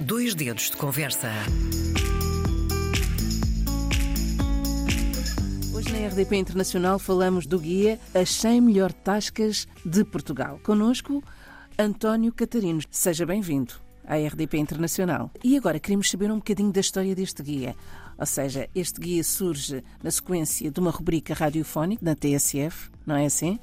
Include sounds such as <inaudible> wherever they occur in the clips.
Dois dedos de conversa. Hoje na RDP Internacional falamos do guia As 100 Melhor Tascas de Portugal. Conosco, António Catarino. Seja bem-vindo à RDP Internacional. E agora queremos saber um bocadinho da história deste guia. Ou seja, este guia surge na sequência de uma rubrica radiofónica na TSF, não é assim?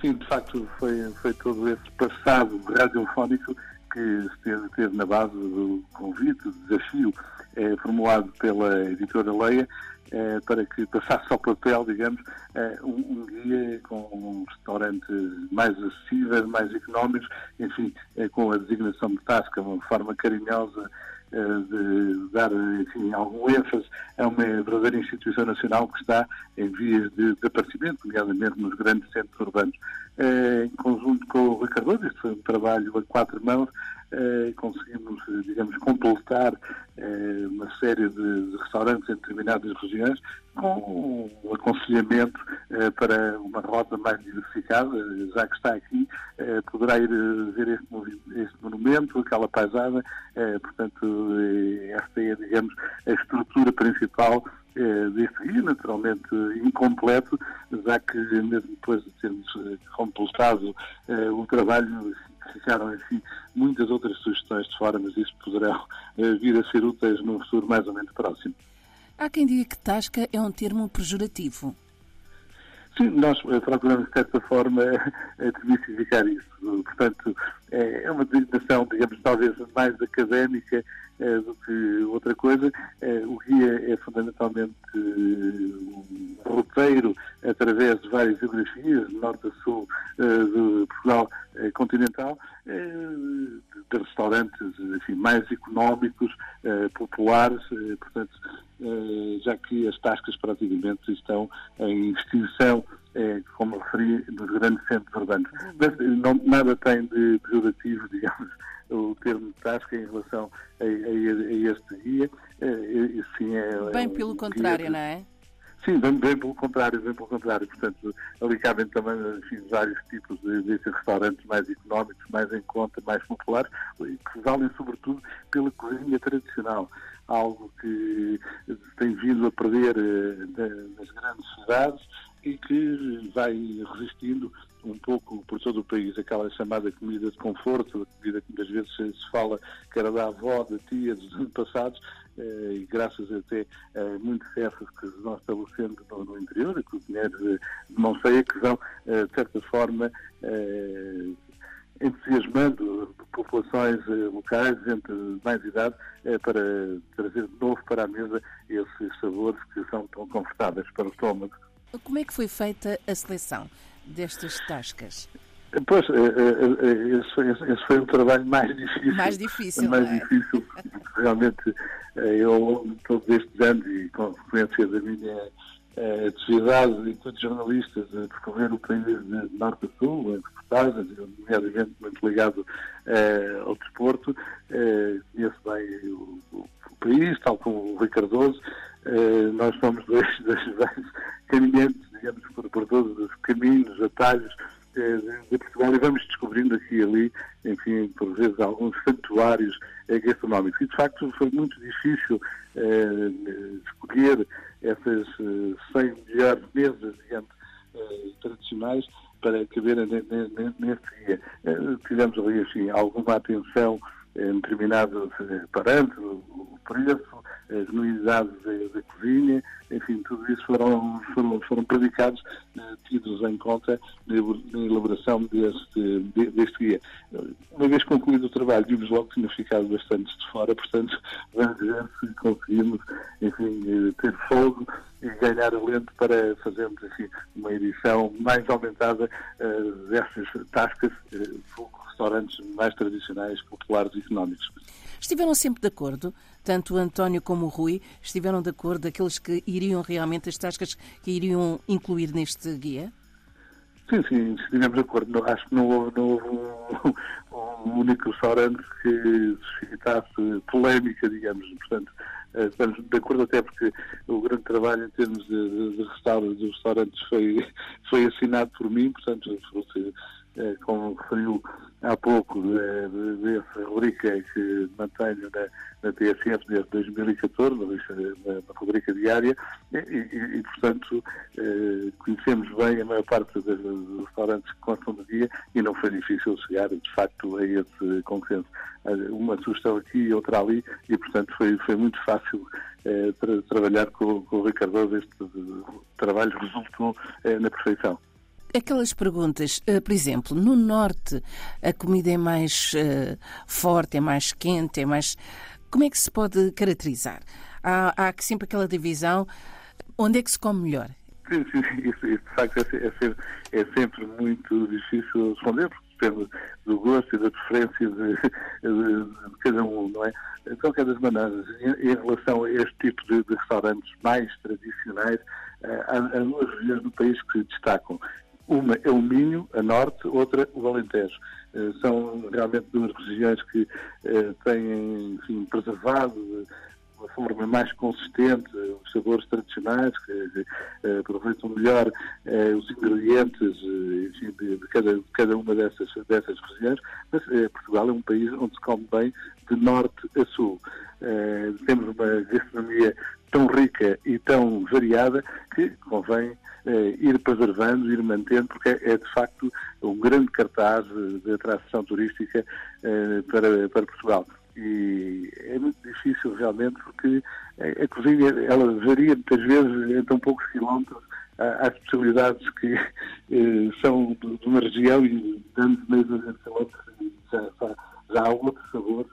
Sim, de facto, foi, foi todo esse passado radiofónico que esteve, esteve na base do convite, do desafio eh, formulado pela editora Leia eh, para que passasse ao papel, digamos, eh, um, um, guia com um restaurante mais acessível, mais económicos, enfim, eh, com a designação de tasca, uma forma carinhosa de dar enfim, algum ênfase a uma verdadeira instituição nacional que está em vias de desaparecimento, nomeadamente nos grandes centros urbanos. Eh, em conjunto com o Rui Cardoso, este foi um trabalho a quatro mãos, eh, conseguimos, digamos, completar uma série de restaurantes em determinadas regiões com um aconselhamento para uma rota mais diversificada, já que está aqui, poderá ir ver este, este monumento, aquela paisagem, portanto, esta é, digamos, a estrutura principal eh, deste guia, naturalmente incompleto, já que mesmo depois de termos eh, completado eh, o trabalho, ficaram, enfim, muitas outras sugestões de fora, mas isso poderão vir a ser úteis num futuro mais ou menos próximo. Há quem diga que tasca é um termo pejorativo. Sim, nós procuramos, de certa forma, desmistificar isso. Portanto, é uma designação, digamos, talvez mais académica eh, do que outra coisa. Eh, o guia é fundamentalmente eh, um roteiro através de várias geografias, de norte a sul de Portugal continental, de restaurantes enfim, mais económicos, populares, portanto, já que as tascas praticamente estão em extinção é, como referi, nos grandes centros urbanos. Mas não, nada tem de pejorativo, <laughs> digamos, o termo tasca em relação a, a, a este guia. É, sim, é, bem pelo contrário, de, não é? Sim, bem, pelo contrário, bem pelo contrário. Portanto, ali cabem também enfim, vários tipos de, de restaurantes mais económicos, mais em conta, mais populares, que valem sobretudo pela cozinha tradicional. Algo que tem vindo a perder eh, nas grandes cidades e que vai resistindo um pouco por todo o país, aquela chamada comida de conforto, comida que muitas vezes se fala que era da avó, da tia, dos antepassados, eh, e graças até a muitos chefes que nós estabelecemos no, no interior, e cozinheiros de mão cheia, que vão, eh, de certa forma, eh, entusiasmando populações locais, gente de mais idade, para trazer de novo para a mesa esses sabores que são tão confortáveis para o estômago. Como é que foi feita a seleção destas tascas? Pois, eh, eh, eh, esse foi, esse foi o trabalho mais difícil. Mais difícil, mais é? difícil. Realmente, eu, todos estes anos, e com frequência da minha atividade enquanto jornalista, de percorrer o país de norte a sul, em reportagens, nomeadamente muito ligado ao desporto, conheço bem o, o, país, tal como o Rui nós somos dois, <laughs> dois caminhantes, digamos, por, por todos os caminhos, atalhos eh, de, de, Portugal e vamos descobrindo aqui e ali, enfim, por vezes alguns santuários eh, gastronómicos. E de facto foi muito difícil eh, escolher essas eh, 100 melhores mesas, digamos, eh, tradicionais para caberem neste dia. Eh, tivemos ali, assim, alguma atenção em determinados parâmetros, o preço, a genuinidade da, cozinha, enfim, tudo isso foram, foram, foram predicados, eh, tidos em conta na, elaboração deste, deste guia. Uma vez concluído o trabalho, vimos logo que tinha ficado bastante de fora, portanto, <laughs> vamos ver se conseguimos, enfim, eh, ter fogo e ganhar alento para fazermos, enfim, uma edição mais aumentada uh, destas tascas, uh, restaurantes mais tradicionais, populares e económicos. Estiveram sempre de acordo, tanto o António como o Rui, estiveram de acordo aqueles que iriam realmente, as tascas que iriam incluir neste guia? Sim, sim, estivemos de acordo. Acho que não houve, não houve um, um, único restaurante que suscitasse polémica, digamos. Portanto, eh, estamos de acordo até porque o grande trabalho em termos de, de, de restaurantes, de restaurantes foi, foi assinado por mim, portanto, como referiu há pouco, dessa rubrica que mantenho na, na TSF desde 2014, na, na rubrica diária, e, e, e portanto, conhecemos bem a maior parte dos, restaurantes que constam do dia e não foi difícil chegar, de facto, a esse consenso. Uma sugestão aqui e outra ali, e portanto foi, foi muito fácil eh, tra trabalhar com, com o Rui Cardoso. Este trabalho resultou eh, na perfeição. Aquelas perguntas, eh, por exemplo, no Norte a comida é mais uh, forte, é mais quente, é mais. Como é que se pode caracterizar? Há, há sempre aquela divisão. Onde é que se come melhor? Sim, sim, isso, de facto é, é, é sempre muito difícil responder, porque depende do gosto e da preferência de, de, de, cada um, não é? De qualquer das maneiras, em, em relação a este tipo de, de restaurantes mais tradicionais, uh, há, há, duas regiões do país que se destacam. Uma é o Minho, a norte, outra o Alentejo. Uh, são realmente duas regiões que uh, têm enfim, preservado uma forma mais consistente os sabores tradicionais, que eh, aproveitam melhor eh, os ingredientes eh, enfim, de, cada, de cada uma dessas, dessas regiões, mas Portugal é um país onde se come bem de norte a sul. temos uma gastronomia tão rica e tão variada que convém ir preservando, ir mantendo, porque é, é, de facto um grande cartaz de atração turística para, para Portugal e é muito difícil realmente porque a, cozinha ela varia muitas vezes em tão poucos quilómetros há, especialidades que eh, são de, uma região e dando meio de quilómetros já, já, já há outro sabor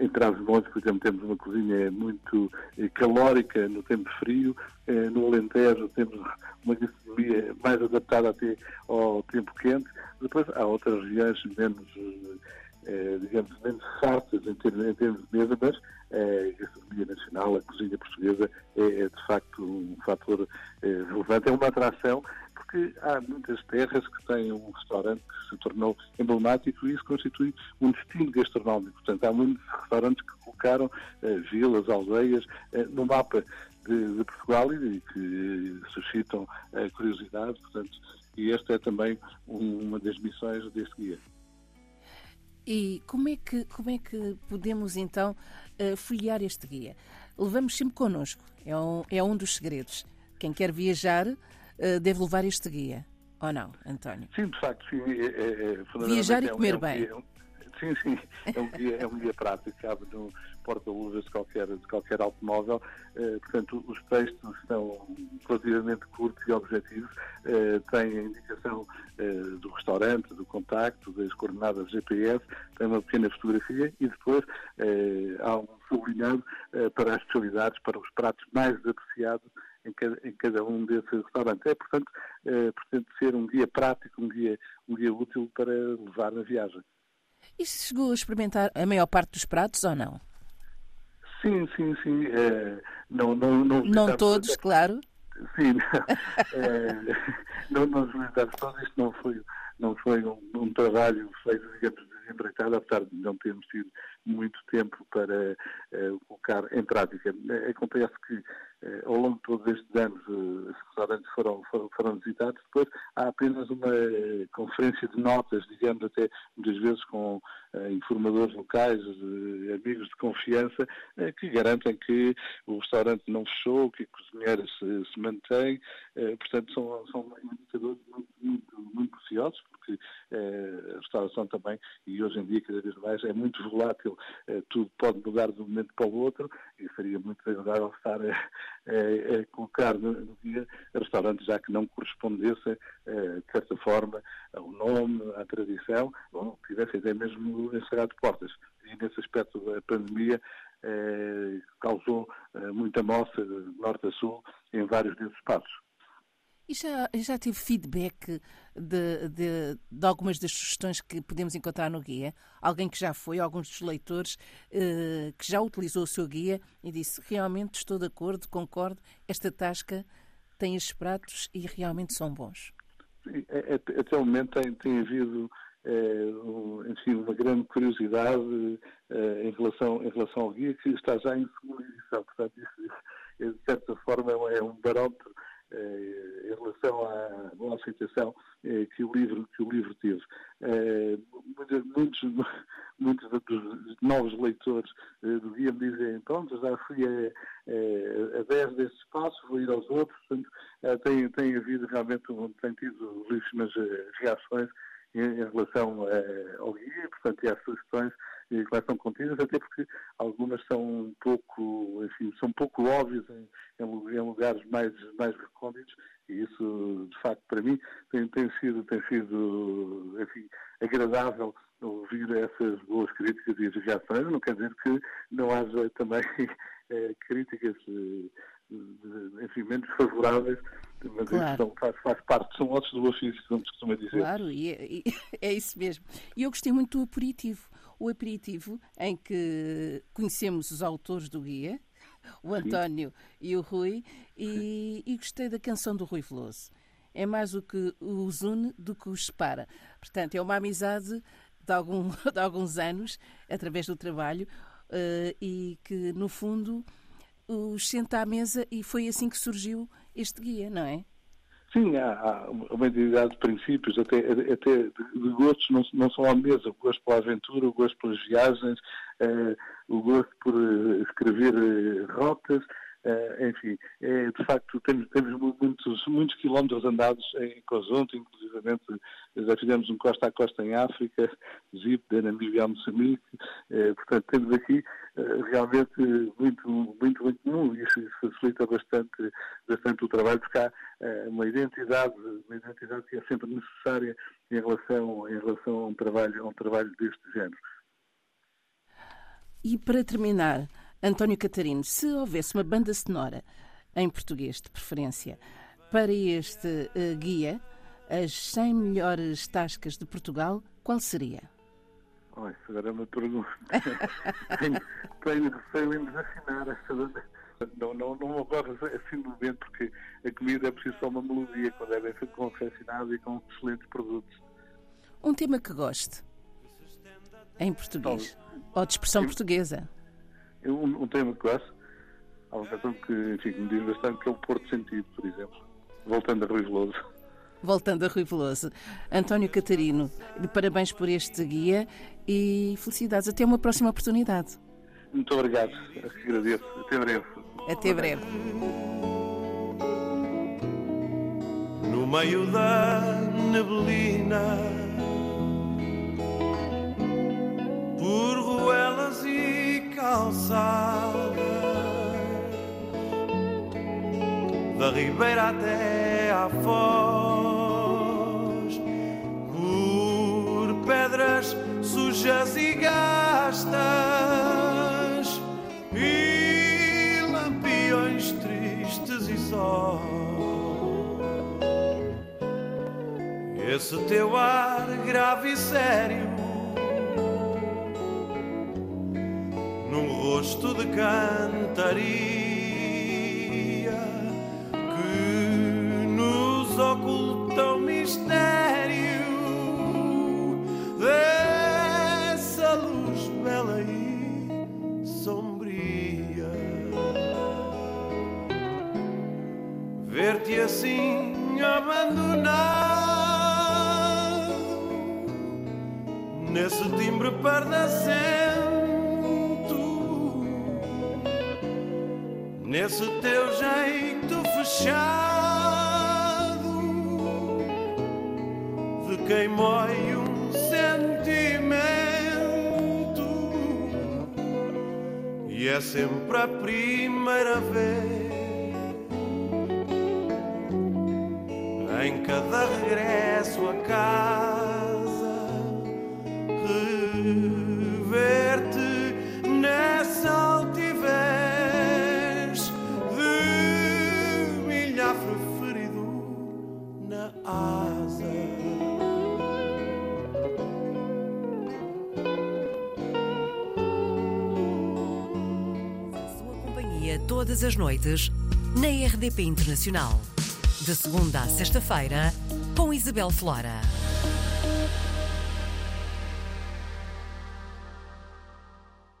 em Trás-os-Montes, por exemplo, temos uma cozinha muito eh, calórica no tempo frio. Eh, no Alentejo temos uma gastronomia mais adaptada até ao tempo quente. Depois há outras regiões menos eh, digamos, menos fartas em termos, em termos de mesa, mas eh, a gastronomia nacional, a cozinha portuguesa, é, é de facto um fator eh, relevante. É uma atração, porque há muitas terras que têm um restaurante que se tornou emblemático e isso constitui um destino gastronómico. Portanto, há muitos restaurantes que colocaram vilas, aldeias no mapa de, de, Portugal e que suscitam curiosidade. Portanto, e esta é também uma das missões deste guia. E como é que, como é que podemos então uh, folhear este guia? Levamos sempre connosco, é um, é um dos segredos. Quem quer viajar uh, deve levar este guia, ou não, António? Sim, de facto, sim. É, é, é viajar e comer é bem. Sim, sim, é um guia, é um guia prático, cabe no, porta-luvas de qualquer, de qualquer automóvel. Eh, portanto, os textos são relativamente curtos e objetivos, têm a indicação eh, do restaurante, do contacto, das coordenadas GPS, tem uma pequena fotografia e depois há um sublinhado para as especialidades, para os pratos mais apreciados em cada, em cada, um desses restaurantes. É, portanto, pretende ser um guia prático, um guia, um guia útil para levar na viagem. E chegou a experimentar a maior parte dos pratos ou não? Sim, sim, sim. É, não, não, não, não todos, claro. Sim, é, <laughs> não, não visitamos todos. Isto não foi, não foi um, um trabalho feito, digamos, desempreitado, apesar de não termos tido muito tempo para uh, colocar em prática. Acontece que uh, ao longo de todos estes anos uh, os restaurantes foram, foram, foram, visitados, depois há apenas uma conferência de notas, digamos até muitas vezes com informadores locais, amigos de confiança, que garantem que o restaurante não fechou, que a cozinheira se, se mantém, portanto são, são indicadores muito, muito, muito preciosos, porque a restauração também, e hoje em dia cada vez mais, é muito volátil eh, tudo pode mudar de um momento para o outro e seria muito agradável estar a, a, a colocar no, no dia restaurantes já que não correspondessem, eh, de certa forma, ao nome, à tradição, ou tivessem até mesmo encerrado portas. E nesse aspecto a pandemia eh, causou muita moça de norte a sul em vários desses espaços. E já, já tive feedback de, de, de, algumas das sugestões que podemos encontrar no guia? Alguém que já foi, alguns dos leitores eh, que já utilizou o seu guia e disse realmente estou de acordo, concordo, esta tasca tem estes pratos e realmente são bons. É, é, até o momento tem, tem havido é, um, enfim, uma grande curiosidade é, em, relação, em relação ao guia que está já em segunda edição. Portanto, isso, de certa forma, é um barómetro em relação à boa aceitação que o livro que o livro teve. Muitos, <laughs> muitos dos novos leitores do guia me dizem, pronto, já fui a, a 10 desses passos, vou ir aos outros, portanto, tem, tem havido realmente, tem tido livros reações em, relação ao guia, portanto, e às sugestões que lá estão contidas, até porque algumas são um pouco, enfim, são pouco óbvias em, em lugares mais, mais recônditos e isso, de facto, para mim, tem, tem sido, tem sido enfim, agradável ouvir essas boas críticas e reações. Não quer dizer que não haja também é, <laughs> críticas, eh, enfim, menos favoráveis, mas claro. faz, faz, parte, são outros do ofício, como se costuma dizer. Claro, e é, e <laughs> é isso mesmo. E eu gostei muito do aperitivo o aperitivo em que conhecemos os autores do guia, o António Sim. e o Rui, e, e, gostei da canção do Rui Veloso. É mais o que os une do que os separa. Portanto, é uma amizade de, algum, <laughs> de alguns anos, através do trabalho, uh, e que, no fundo, os senta à mesa e foi assim que surgiu este guia, não é? Sim, há, há uma identidade de princípios, até, até de gostos, não, não são à mesa, o gosto pela aventura, o gosto pelas viagens, uh, o gosto por uh, escrever uh, rotas, enfim, é, de facto, temos, temos muitos, muitos quilómetros andados em conjunto, inclusivamente já fizemos um costa a costa em África, Egito, Namíbia Moçambique, uh, portanto, temos aqui realmente muito, muito, muito comum e isso, isso, facilita bastante, bastante o trabalho, porque há uma identidade, uma identidade que é sempre necessária em relação, em relação a um trabalho, a um trabalho deste género. E para terminar, António Catarino, se houvesse uma banda sonora em português, de preferência, para este uh, guia, as 100 melhores tascas de Portugal, qual seria? Oh, isso agora é uma pergunta. <laughs> tenho, tenho receio em desafinar essa banda. Não, não, não me ocorre assim no momento, porque a comida é preciso só uma melodia quando é bem confeccionada e com excelentes produtos. Um tema que goste, em português, ou de expressão portuguesa. Um, um tema que gosto, há uma canção que, enfim, me diz bastante, que é o Porto Sentido, por exemplo. Voltando a Rui Veloso. Voltando a Rui Veloso. António Catarino, parabéns por este guia e felicidades. Até uma próxima oportunidade. Muito obrigado. Agradeço. Até breve. Até breve. No meio da neblina, por ruelas e calçada da ribeira até à foz por pedras sujas e gastas e lampiões tristes e só esse teu ar grave e sério de cantaria que nos oculta o mistério dessa luz bela e sombria. Ver-te assim abandonado nesse timbre pardacento nesse teu jeito fechado de quem mói um sentimento. E é sempre a primeira vez em cada regresso a casa todas as noites na RDP Internacional. De segunda a sexta-feira, com Isabel Flora.